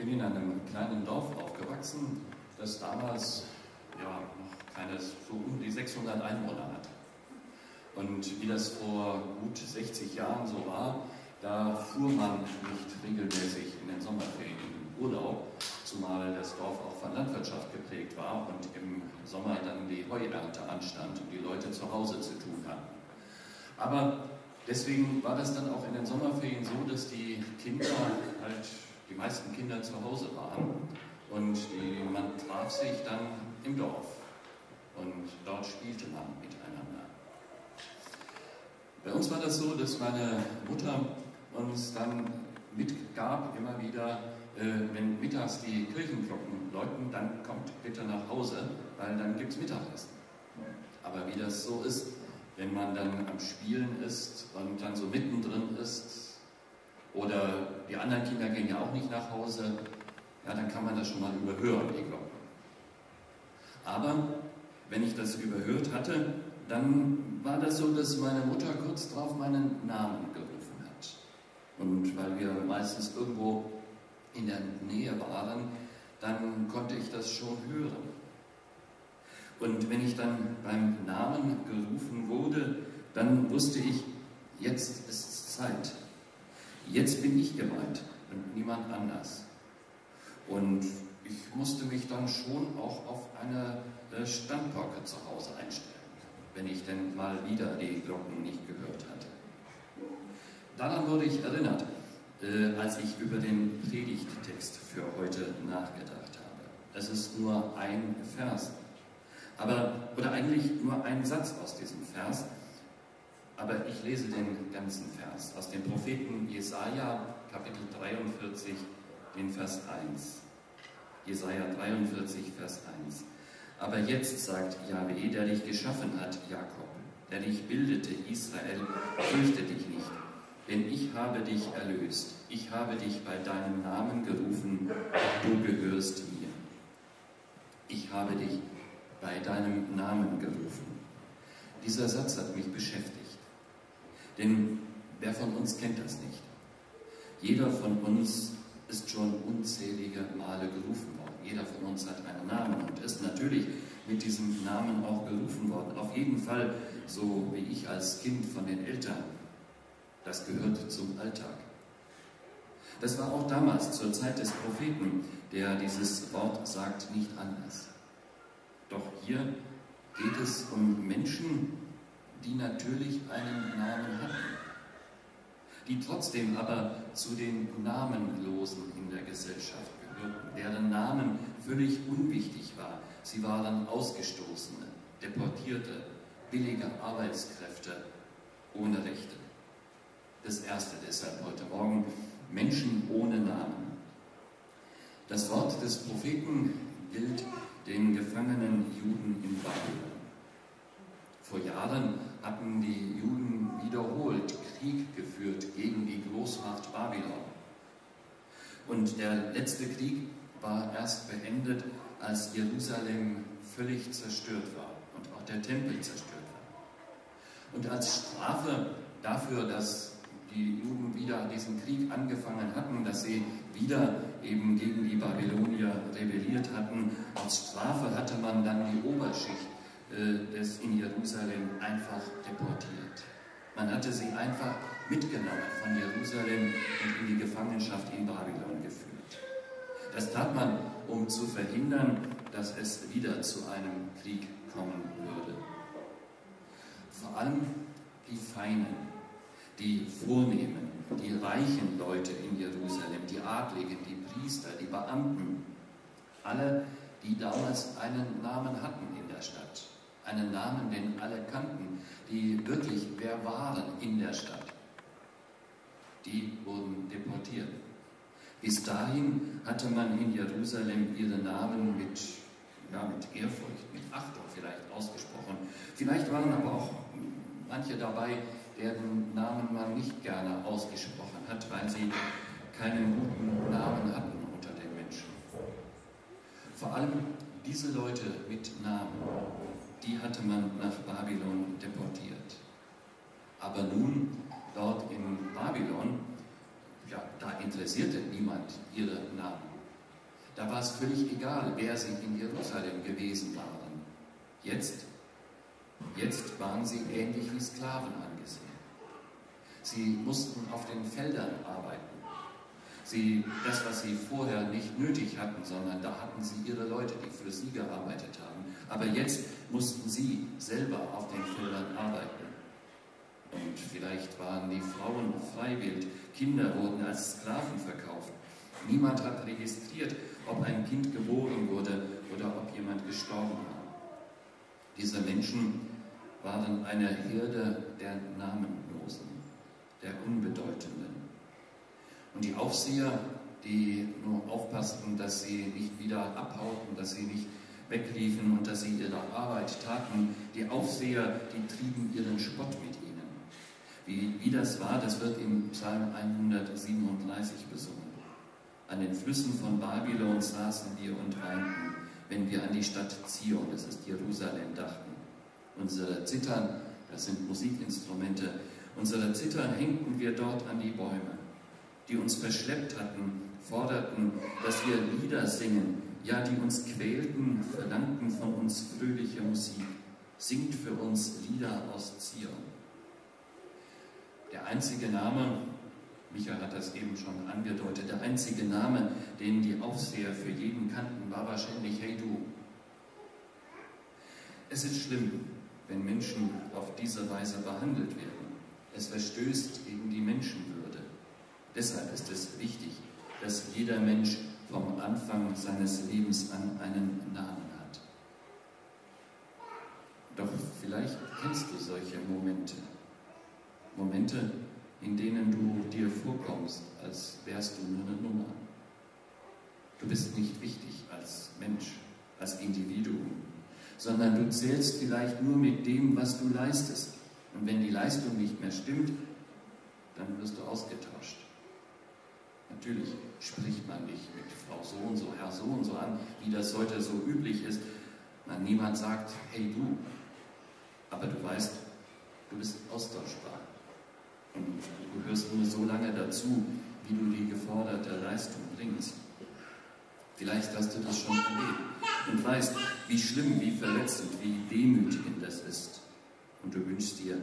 bin in einem kleinen Dorf aufgewachsen, das damals ja, noch keine, so um die 600 Einwohner hatte. Und wie das vor gut 60 Jahren so war, da fuhr man nicht regelmäßig in den Sommerferien in Urlaub, zumal das Dorf auch von Landwirtschaft geprägt war und im Sommer dann die Heuernte anstand und die Leute zu Hause zu tun hatten. Aber deswegen war das dann auch in den Sommerferien so, dass die Kinder halt die meisten Kinder zu Hause waren und die, man traf sich dann im Dorf und dort spielte man miteinander. Bei uns war das so, dass meine Mutter uns dann mitgab, immer wieder, äh, wenn mittags die Kirchenglocken läuten, dann kommt bitte nach Hause, weil dann gibt es Mittagessen. Aber wie das so ist, wenn man dann am Spielen ist und dann so mittendrin ist, oder die anderen Kinder gehen ja auch nicht nach Hause. Ja, dann kann man das schon mal überhören, die Glocken. Aber wenn ich das überhört hatte, dann war das so, dass meine Mutter kurz darauf meinen Namen gerufen hat. Und weil wir meistens irgendwo in der Nähe waren, dann konnte ich das schon hören. Und wenn ich dann beim Namen gerufen wurde, dann wusste ich, jetzt ist Zeit. Jetzt bin ich gemeint und niemand anders. Und ich musste mich dann schon auch auf eine äh, Standpocke zu Hause einstellen, wenn ich denn mal wieder die Glocken nicht gehört hatte. Daran wurde ich erinnert, äh, als ich über den Predigttext für heute nachgedacht habe. Es ist nur ein Vers, aber, oder eigentlich nur ein Satz aus diesem Vers, aber ich lese den ganzen Vers aus dem Propheten Jesaja, Kapitel 43, den Vers 1. Jesaja 43, Vers 1. Aber jetzt sagt Yahweh, der dich geschaffen hat, Jakob, der dich bildete, Israel, fürchte dich nicht, denn ich habe dich erlöst. Ich habe dich bei deinem Namen gerufen, du gehörst mir. Ich habe dich bei deinem Namen gerufen. Dieser Satz hat mich beschäftigt. Denn wer von uns kennt das nicht? Jeder von uns ist schon unzählige Male gerufen worden. Jeder von uns hat einen Namen und ist natürlich mit diesem Namen auch gerufen worden. Auf jeden Fall so wie ich als Kind von den Eltern. Das gehört zum Alltag. Das war auch damals zur Zeit des Propheten, der dieses Wort sagt, nicht anders. Doch hier geht es um Menschen, die natürlich einen Namen hatten, die trotzdem aber zu den Namenlosen in der Gesellschaft gehörten, deren Namen völlig unwichtig war. Sie waren Ausgestoßene, Deportierte, billige Arbeitskräfte ohne Rechte. Das erste deshalb heute Morgen, Menschen ohne Namen. Das Wort des Propheten gilt den gefangenen Juden in Babylon. Vor Jahren hatten die Juden wiederholt Krieg geführt gegen die Großmacht Babylon. Und der letzte Krieg war erst beendet, als Jerusalem völlig zerstört war und auch der Tempel zerstört war. Und als Strafe dafür, dass die Juden wieder diesen Krieg angefangen hatten, dass sie wieder eben gegen die Babylonier rebelliert hatten, als Strafe hatte man dann die Oberschicht des in Jerusalem einfach deportiert. Man hatte sie einfach mitgenommen von Jerusalem und in die Gefangenschaft in Babylon geführt. Das tat man, um zu verhindern, dass es wieder zu einem Krieg kommen würde. Vor allem die Feinen, die Vornehmen, die reichen Leute in Jerusalem, die Adligen, die Priester, die Beamten, alle, die damals einen Namen hatten in der Stadt einen Namen, den alle kannten, die wirklich wer waren in der Stadt. Die wurden deportiert. Bis dahin hatte man in Jerusalem ihre Namen mit, ja, mit Ehrfurcht, mit Achtung vielleicht ausgesprochen. Vielleicht waren aber auch manche dabei, deren Namen man nicht gerne ausgesprochen hat, weil sie keinen guten Namen hatten unter den Menschen. Vor allem diese Leute mit Namen die hatte man nach Babylon deportiert. Aber nun, dort in Babylon, ja, da interessierte niemand ihre Namen. Da war es völlig egal, wer sie in Jerusalem gewesen waren. Jetzt, jetzt waren sie ähnlich wie Sklaven angesehen. Sie mussten auf den Feldern arbeiten. Sie, das, was sie vorher nicht nötig hatten, sondern da hatten sie ihre Leute, die für sie gearbeitet haben. Aber jetzt mussten sie selber auf den Feldern arbeiten. Und vielleicht waren die Frauen freiwillig, Kinder wurden als Sklaven verkauft. Niemand hat registriert, ob ein Kind geboren wurde oder ob jemand gestorben war. Diese Menschen waren eine Herde der Namenlosen, der Unbedeutenden. Und die Aufseher, die nur aufpassten, dass sie nicht wieder abhauten, dass sie nicht wegliefen und dass sie ihre Arbeit taten, die Aufseher, die trieben ihren Spott mit ihnen. Wie, wie das war, das wird im Psalm 137 besungen. An den Flüssen von Babylon saßen wir und weinten, wenn wir an die Stadt Zion, das ist Jerusalem, dachten. Unsere Zittern, das sind Musikinstrumente, unsere Zittern hängten wir dort an die Bäume, die uns verschleppt hatten, forderten, dass wir Lieder singen, ja, die uns quälten, verlangten von uns fröhliche Musik. Singt für uns Lieder aus Zion. Der einzige Name, Michael hat das eben schon angedeutet, der einzige Name, den die Aufseher für jeden kannten, war wahrscheinlich Hey du. Es ist schlimm, wenn Menschen auf diese Weise behandelt werden. Es verstößt gegen die Menschenwürde. Deshalb ist es wichtig, dass jeder Mensch vom Anfang seines Lebens an einen Namen hat. Doch vielleicht kennst du solche Momente. Momente, in denen du dir vorkommst, als wärst du nur eine Nummer. Du bist nicht wichtig als Mensch, als Individuum, sondern du zählst vielleicht nur mit dem, was du leistest. Und wenn die Leistung nicht mehr stimmt, dann wirst du ausgetauscht. Natürlich spricht man dich mit Frau so und so, Herr so und so an, wie das heute so üblich ist. Man, niemand sagt, hey du, aber du weißt, du bist austauschbar. Und du gehörst nur so lange dazu, wie du die geforderte Leistung bringst. Vielleicht hast du das schon erlebt und weißt, wie schlimm, wie verletzend, wie demütigend das ist. Und du wünschst dir,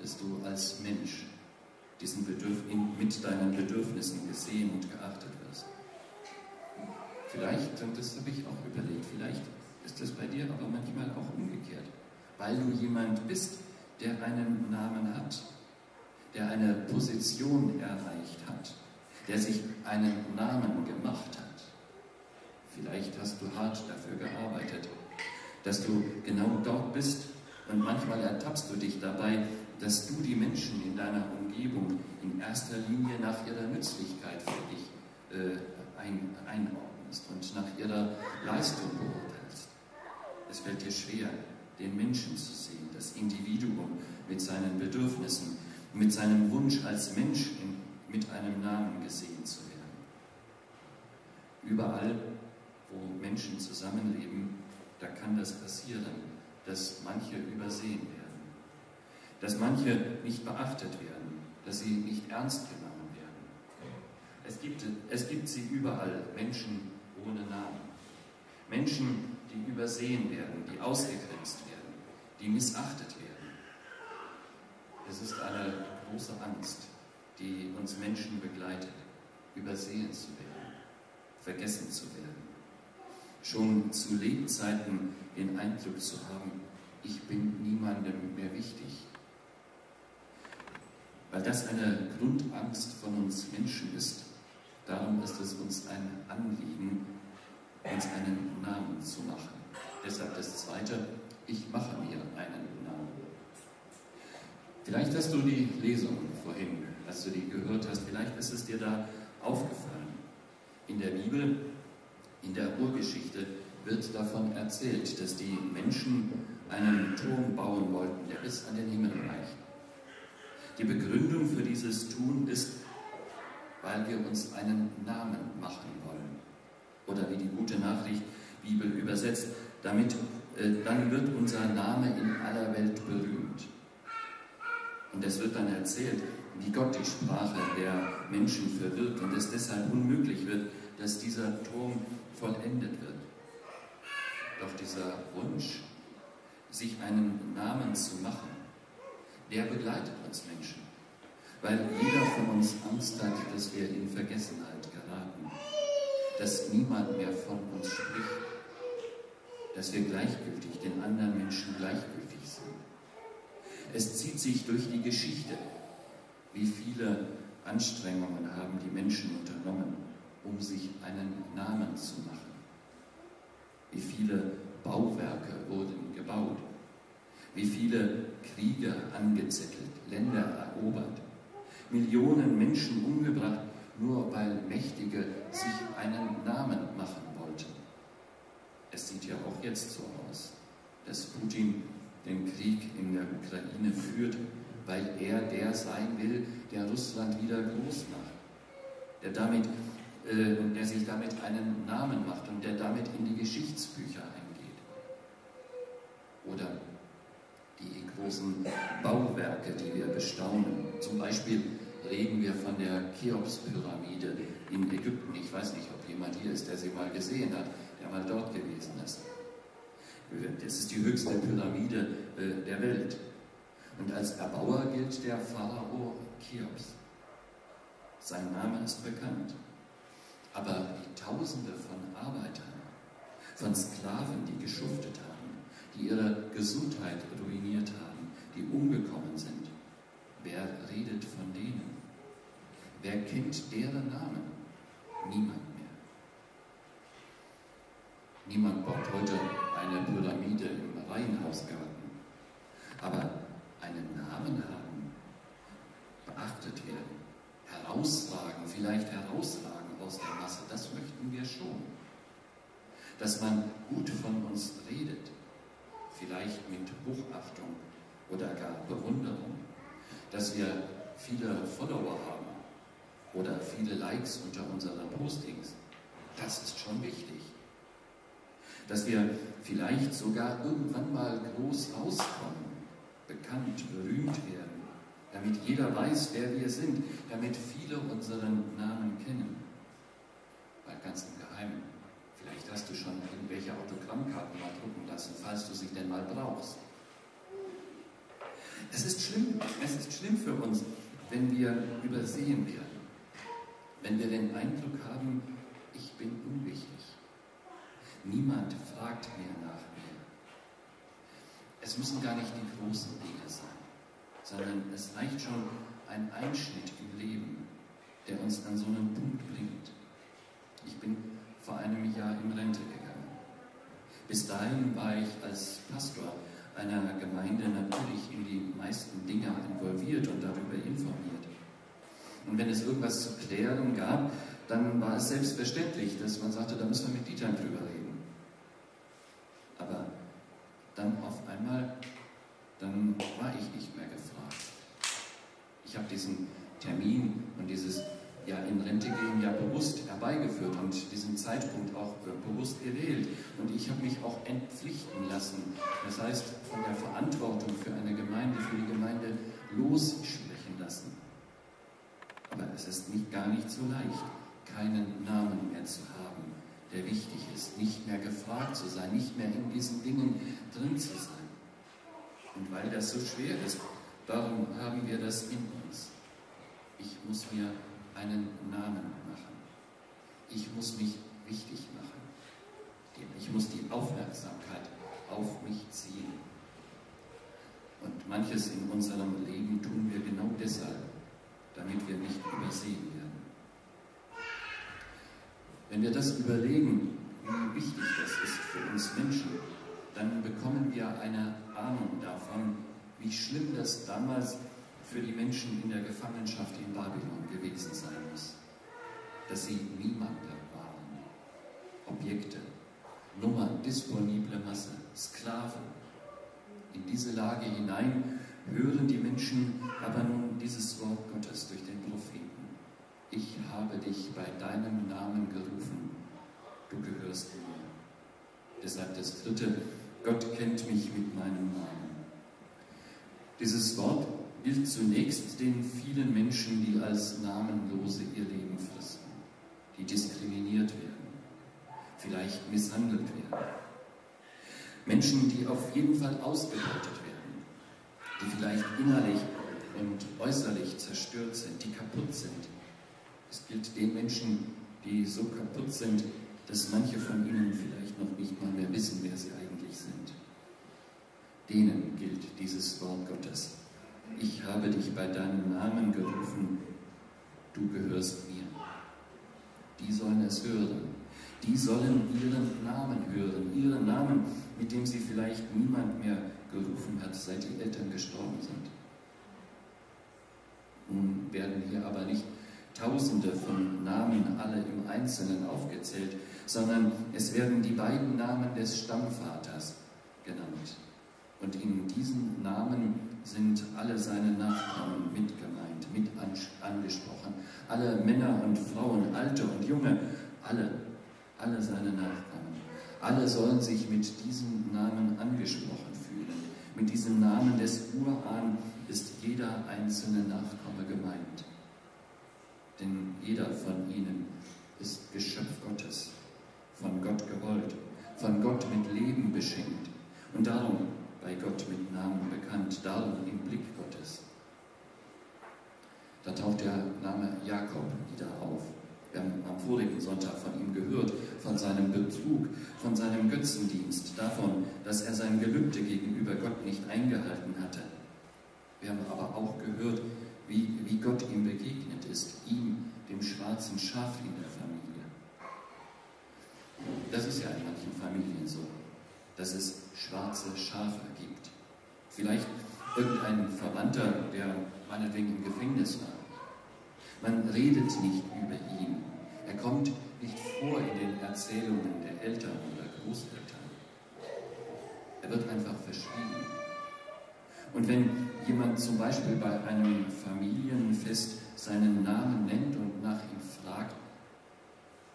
dass du als Mensch diesen Bedürf mit deinen Bedürfnissen gesehen und geachtet wirst. Vielleicht, und das habe ich auch überlegt, vielleicht ist das bei dir aber manchmal auch umgekehrt, weil du jemand bist, der einen Namen hat, der eine Position erreicht hat, der sich einen Namen gemacht hat. Vielleicht hast du hart dafür gearbeitet, dass du genau dort bist und manchmal ertappst du dich dabei, dass du die Menschen in deiner Umgebung in erster Linie nach ihrer Nützlichkeit für dich äh, ein, einordnest und nach ihrer Leistung beurteilst. Es fällt dir schwer, den Menschen zu sehen, das Individuum mit seinen Bedürfnissen, mit seinem Wunsch als Mensch in, mit einem Namen gesehen zu werden. Überall, wo Menschen zusammenleben, da kann das passieren, dass manche übersehen werden, dass manche nicht beachtet werden, dass sie nicht ernst genommen werden. Es gibt, es gibt sie überall, Menschen ohne Namen. Menschen, die übersehen werden, die ausgegrenzt werden, die missachtet werden. Es ist eine große Angst, die uns Menschen begleitet, übersehen zu werden, vergessen zu werden. Schon zu Lebzeiten den Eindruck zu haben, ich bin niemandem mehr wichtig. Weil das eine Grundangst von uns Menschen ist. Darum ist es uns ein Anliegen, uns einen Namen zu machen. Deshalb das Zweite, ich mache mir einen Vielleicht hast du die Lesung vorhin, als du die gehört hast, vielleicht ist es dir da aufgefallen. In der Bibel, in der Urgeschichte wird davon erzählt, dass die Menschen einen Turm bauen wollten, der bis an den Himmel reicht. Die Begründung für dieses Tun ist, weil wir uns einen Namen machen wollen. Oder wie die gute Nachricht Bibel übersetzt, damit äh, dann wird unser Name in aller Welt berühmt. Und es wird dann erzählt, wie Gott die Sprache der Menschen verwirrt und es deshalb unmöglich wird, dass dieser Turm vollendet wird. Doch dieser Wunsch, sich einen Namen zu machen, der begleitet uns Menschen, weil jeder von uns Angst hat, dass wir in Vergessenheit geraten, dass niemand mehr von uns spricht, dass wir gleichgültig den anderen Menschen gleichgültig sind. Es zieht sich durch die Geschichte, wie viele Anstrengungen haben die Menschen unternommen, um sich einen Namen zu machen. Wie viele Bauwerke wurden gebaut, wie viele Kriege angezettelt, Länder erobert, Millionen Menschen umgebracht, nur weil Mächtige sich einen Namen machen wollten. Es sieht ja auch jetzt so aus, dass Putin den Krieg in der Ukraine führt, weil er der sein will, der Russland wieder groß macht, der, damit, äh, der sich damit einen Namen macht und der damit in die Geschichtsbücher eingeht. Oder großen Bauwerke, die wir bestaunen. Zum Beispiel reden wir von der Cheops-Pyramide in Ägypten. Ich weiß nicht, ob jemand hier ist, der sie mal gesehen hat, der mal dort gewesen ist. Das ist die höchste Pyramide äh, der Welt. Und als Erbauer gilt der Pharao Cheops. Sein Name ist bekannt. Aber die Tausende von Arbeitern, von Sklaven, die geschuftet haben, die ihre Gesundheit ruiniert haben, die umgekommen sind, wer redet von denen? Wer kennt deren Namen? Niemand mehr. Niemand baut heute eine Pyramide im Reihenhausgarten. Aber einen Namen haben, beachtet werden, herausragen, vielleicht herausragen aus der Masse, das möchten wir schon. Dass man gut von uns redet, vielleicht mit Hochachtung oder gar Bewunderung, dass wir viele Follower haben oder viele Likes unter unseren Postings, das ist schon wichtig. Dass wir vielleicht sogar irgendwann mal groß rauskommen, bekannt, berühmt werden, damit jeder weiß, wer wir sind, damit viele unseren Namen kennen. Weil ganz im Geheimen, vielleicht hast du schon irgendwelche Autogrammkarten mal drucken lassen, falls du sie denn mal brauchst. Es ist schlimm, es ist schlimm für uns, wenn wir übersehen werden, wenn wir den Eindruck haben, ich bin unwichtig. Niemand fragt mehr nach mir. Es müssen gar nicht die großen Dinge sein, sondern es reicht schon ein Einschnitt im Leben, der uns an so einen Punkt bringt. Ich bin vor einem Jahr in Rente gegangen. Bis dahin war ich als Pastor einer Gemeinde natürlich in die meisten Dinge involviert und darüber informiert. Und wenn es irgendwas zu klären gab, dann war es selbstverständlich, dass man sagte, da müssen wir mit Dieter drüber reden. dann auf einmal, dann war ich nicht mehr gefragt. Ich habe diesen Termin und dieses ja, in Rente gehen ja bewusst herbeigeführt und Zeitpunkt auch bewusst gewählt. Und ich habe mich auch entpflichten lassen. Das heißt, von der Verantwortung für eine Gemeinde, für die Gemeinde lossprechen lassen. Aber es ist nicht, gar nicht so leicht, keinen Namen mehr zu haben der wichtig ist, nicht mehr gefragt zu sein, nicht mehr in diesen Dingen drin zu sein. Und weil das so schwer ist, darum haben wir das in uns. Ich muss mir einen Namen machen. Ich muss mich wichtig machen. Ich muss die Aufmerksamkeit auf mich ziehen. Und manches in unserem Leben tun wir genau deshalb, damit wir nicht übersehen werden. Wenn wir das überlegen, wie wichtig das ist für uns Menschen, dann bekommen wir eine Ahnung davon, wie schlimm das damals für die Menschen in der Gefangenschaft in Babylon gewesen sein muss. Dass sie Niemande waren, Objekte, Nummer, disponible Masse, Sklaven. In diese Lage hinein hören die Menschen aber nun dieses Wort Gottes durch den Propheten ich habe dich bei deinem Namen gerufen, du gehörst mir. Deshalb das dritte, Gott kennt mich mit meinem Namen. Dieses Wort gilt zunächst den vielen Menschen, die als Namenlose ihr Leben fristen, die diskriminiert werden, vielleicht misshandelt werden. Menschen, die auf jeden Fall ausgebeutet werden, die vielleicht innerlich und äußerlich zerstört sind, die kaputt sind. Es gilt den Menschen, die so kaputt sind, dass manche von ihnen vielleicht noch nicht mal mehr wissen, wer sie eigentlich sind. Denen gilt dieses Wort Gottes. Ich habe dich bei deinem Namen gerufen, du gehörst mir. Die sollen es hören. Die sollen ihren Namen hören, ihren Namen, mit dem sie vielleicht niemand mehr gerufen hat, seit die Eltern gestorben sind. Nun werden hier aber nicht Tausende von Namen alle im Einzelnen aufgezählt, sondern es werden die beiden Namen des Stammvaters genannt. Und in diesen Namen sind alle seine Nachkommen mitgemeint, mit angesprochen. Alle Männer und Frauen, alte und junge, alle, alle seine Nachkommen. Alle sollen sich mit diesem Namen angesprochen fühlen. Mit diesem Namen des Urahn ist jeder einzelne Nachkomme gemeint. Denn jeder von ihnen ist Geschöpf Gottes, von Gott gewollt, von Gott mit Leben beschenkt und darum bei Gott mit Namen bekannt, darum im Blick Gottes. Da taucht der Name Jakob wieder auf. Haben am vorigen Sonntag von ihm gehört, von seinem Betrug, von seinem Götzendienst, davon, dass er sein Gelübde gegenüber Gott nicht eingehalten hatte. Wir haben aber auch gehört, wie, wie Gott ihm begegnet ist, ihm, dem schwarzen Schaf in der Familie. Das ist ja in manchen Familien so, dass es schwarze Schafe gibt. Vielleicht irgendein Verwandter, der meinetwegen im Gefängnis war. Man redet nicht über ihn. Er kommt nicht vor in den Erzählungen der Eltern oder Großeltern. Er wird einfach verschwiegen. Und wenn jemand zum Beispiel bei einem Familienfest seinen Namen nennt und nach ihm fragt,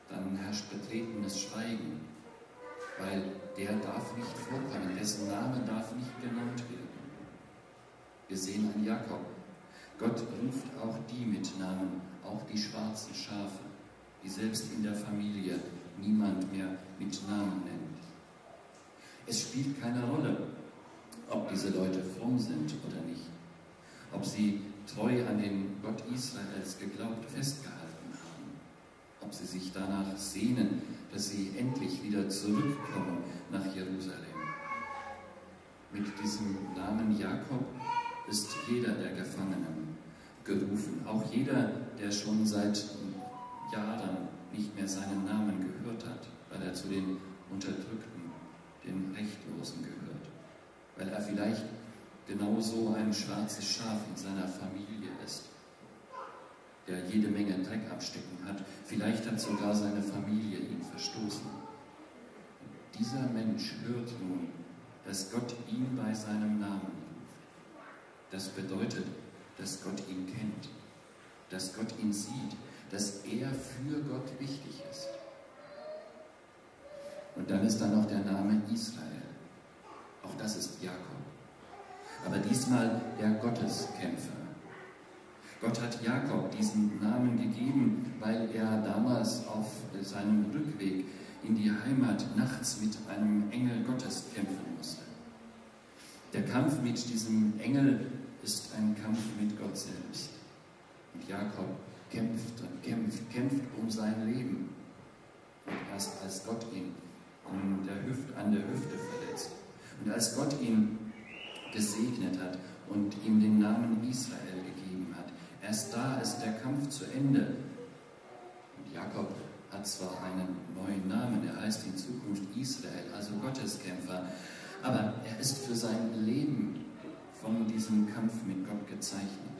dann herrscht betretenes Schweigen, weil der darf nicht vorkommen, dessen Name darf nicht genannt werden. Wir sehen an Jakob. Gott ruft auch die mit Namen, auch die schwarzen Schafe, die selbst in der Familie niemand mehr mit Namen nennt. Es spielt keine Rolle, ob diese Leute fromm sind oder nicht, ob sie treu an den Gott Israels geglaubt festgehalten haben, ob sie sich danach sehnen, dass sie endlich wieder zurückkommen nach Jerusalem. Mit diesem Namen Jakob ist jeder der Gefangenen gerufen, auch jeder, der schon seit Jahren nicht mehr seinen Namen gehört hat, weil er zu den Unterdrückten, den Rechtlosen gehört weil er vielleicht genauso ein schwarzes Schaf in seiner Familie ist, der jede Menge Dreck abstecken hat. Vielleicht hat sogar seine Familie ihn verstoßen. Und dieser Mensch hört nun, dass Gott ihn bei seinem Namen ruft. Das bedeutet, dass Gott ihn kennt, dass Gott ihn sieht, dass er für Gott wichtig ist. Und dann ist da noch der Name Israel. Auch das ist Jakob. Aber diesmal der Gotteskämpfer. Gott hat Jakob diesen Namen gegeben, weil er damals auf seinem Rückweg in die Heimat nachts mit einem Engel Gottes kämpfen musste. Der Kampf mit diesem Engel ist ein Kampf mit Gott selbst. Und Jakob kämpft und kämpft, kämpft um sein Leben. Und erst als Gott ihn an der, Hüfte, an der Hüfte verletzt, und als Gott ihn gesegnet hat und ihm den Namen Israel gegeben hat, erst da ist der Kampf zu Ende. Und Jakob hat zwar einen neuen Namen, er heißt in Zukunft Israel, also Gotteskämpfer, aber er ist für sein Leben von diesem Kampf mit Gott gezeichnet.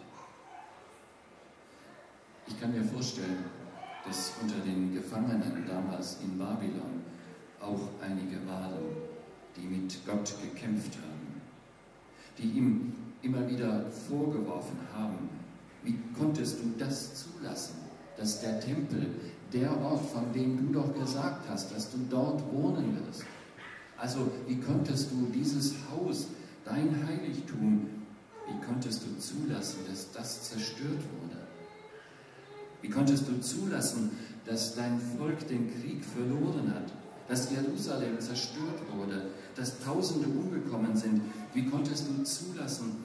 Ich kann mir vorstellen, dass unter den Gefangenen damals in Babylon auch einige waren, die mit Gott gekämpft haben, die ihm immer wieder vorgeworfen haben, wie konntest du das zulassen, dass der Tempel, der Ort, von dem du doch gesagt hast, dass du dort wohnen wirst, also wie konntest du dieses Haus, dein Heiligtum, wie konntest du zulassen, dass das zerstört wurde? Wie konntest du zulassen, dass dein Volk den Krieg verloren hat, dass Jerusalem zerstört wurde, dass Tausende umgekommen sind. Wie konntest du zulassen,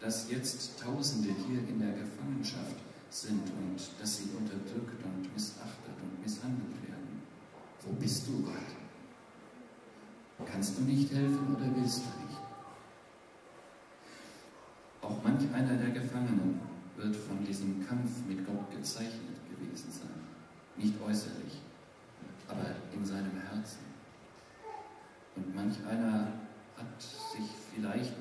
dass jetzt Tausende hier in der Gefangenschaft sind und dass sie unterdrückt und missachtet und misshandelt werden? Wo bist du, Gott? Kannst du nicht helfen oder willst du nicht? Auch manch einer der Gefangenen wird von diesem Kampf mit Gott gezeichnet gewesen sein. Nicht äußerlich, aber in seinem Herzen. Und manch einer hat sich vielleicht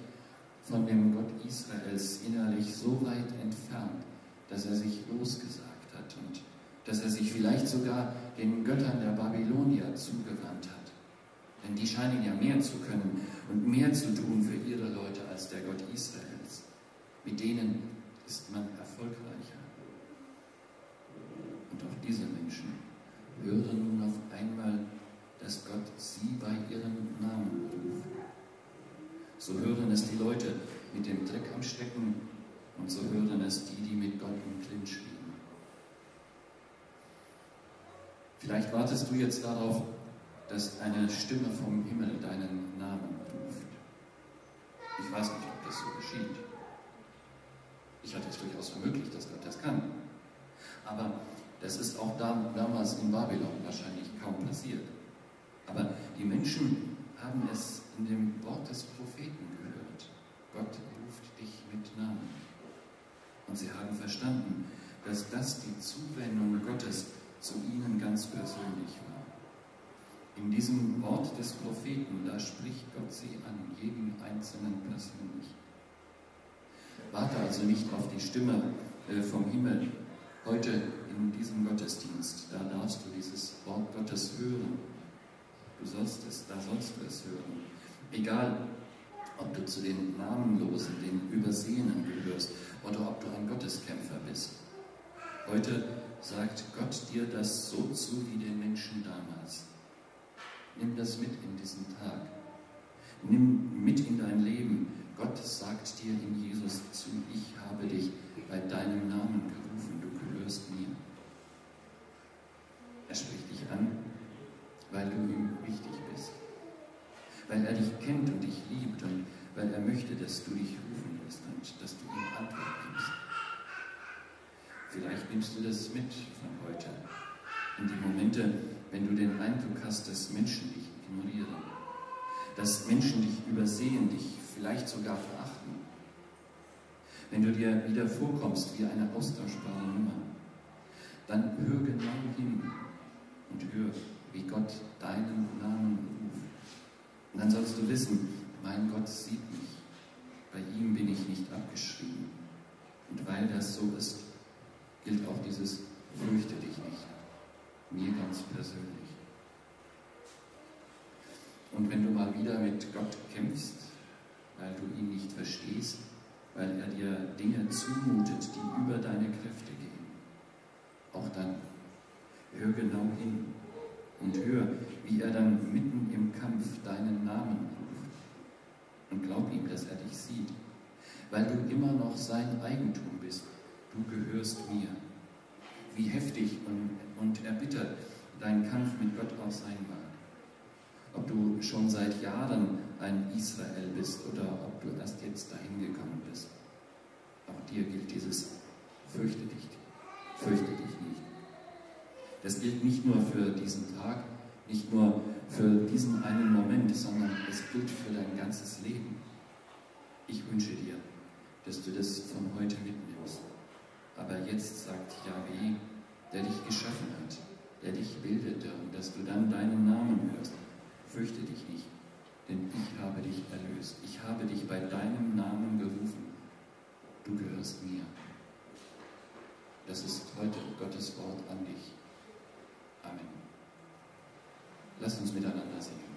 von dem Gott Israels innerlich so weit entfernt, dass er sich losgesagt hat und dass er sich vielleicht sogar den Göttern der Babylonier zugewandt hat. Denn die scheinen ja mehr zu können und mehr zu tun für ihre Leute als der Gott Israels. Mit denen ist man erfolgreicher. Und auch diese Menschen hören nun auf einmal, dass Gott sie bei ihrem Namen ruft. So hören es die Leute mit dem Dreck am Stecken und so hören es die, die mit Gott im Clinch liegen. Vielleicht wartest du jetzt darauf, dass eine Stimme vom Himmel deinen Namen ruft. Ich weiß nicht, ob das so geschieht. Ich halte es durchaus für möglich, dass Gott das kann. Aber das ist auch damals in Babylon wahrscheinlich kaum passiert. Aber die Menschen haben es in dem Wort des Propheten gehört. Gott ruft dich mit Namen. Und sie haben verstanden, dass das die Zuwendung Gottes zu ihnen ganz persönlich war. In diesem Wort des Propheten, da spricht Gott sie an, jeden Einzelnen persönlich. Warte also nicht auf die Stimme äh, vom Himmel. Heute in diesem Gottesdienst, da darfst du dieses Wort Gottes hören. Du sollst es, da sollst du es hören. Egal, ob du zu den Namenlosen, den Übersehenen gehörst oder ob du ein Gotteskämpfer bist. Heute sagt Gott dir das so zu wie den Menschen damals. Nimm das mit in diesen Tag. Nimm mit in dein Leben. Gott sagt dir in Jesus zu, ich habe dich bei deinem Namen gerufen, du gehörst mir. Er spricht dich an, weil du ihm wichtig bist. Weil er dich kennt und dich liebt und weil er möchte, dass du dich rufen lässt und dass du ihm Antwort gibst. Vielleicht nimmst du das mit von heute. In die Momente, wenn du den Eindruck hast, dass Menschen dich ignorieren, dass Menschen dich übersehen, dich vielleicht sogar verachten. Wenn du dir wieder vorkommst wie eine austauschbare Nummer, dann hör genau hin und hör, wie Gott deinen Namen ruft. Und dann sollst du wissen, mein Gott sieht mich. Bei ihm bin ich nicht abgeschrieben. Und weil das so ist, gilt auch dieses Fürchte dich nicht. Mir ganz persönlich. Und wenn du mal wieder mit Gott kämpfst, weil du ihn nicht verstehst, weil er dir Dinge zumutet, die über deine Kräfte gehen, auch dann hör genau hin und hör, wie er dann mitten im Kampf deinen Namen ruft. Und glaub ihm, dass er dich sieht, weil du immer noch sein Eigentum bist du gehörst mir. Wie heftig und, und erbittert dein Kampf mit Gott auch sein mag. Schon seit Jahren ein Israel bist oder ob du erst jetzt dahin gekommen bist. Auch dir gilt dieses, fürchte dich, fürchte dich nicht. Das gilt nicht nur für diesen Tag, nicht nur für diesen einen Moment, sondern es gilt für dein ganzes Leben. Ich wünsche dir, dass du das von heute mitnimmst. Aber jetzt sagt Yahweh, der dich geschaffen hat, der dich bildete und dass du dann deinen Namen hörst, fürchte dich nicht, denn ich habe dich erlöst. Ich habe dich bei deinem Namen gerufen. Du gehörst mir. Das ist heute Gottes Wort an dich. Amen. Lass uns miteinander singen.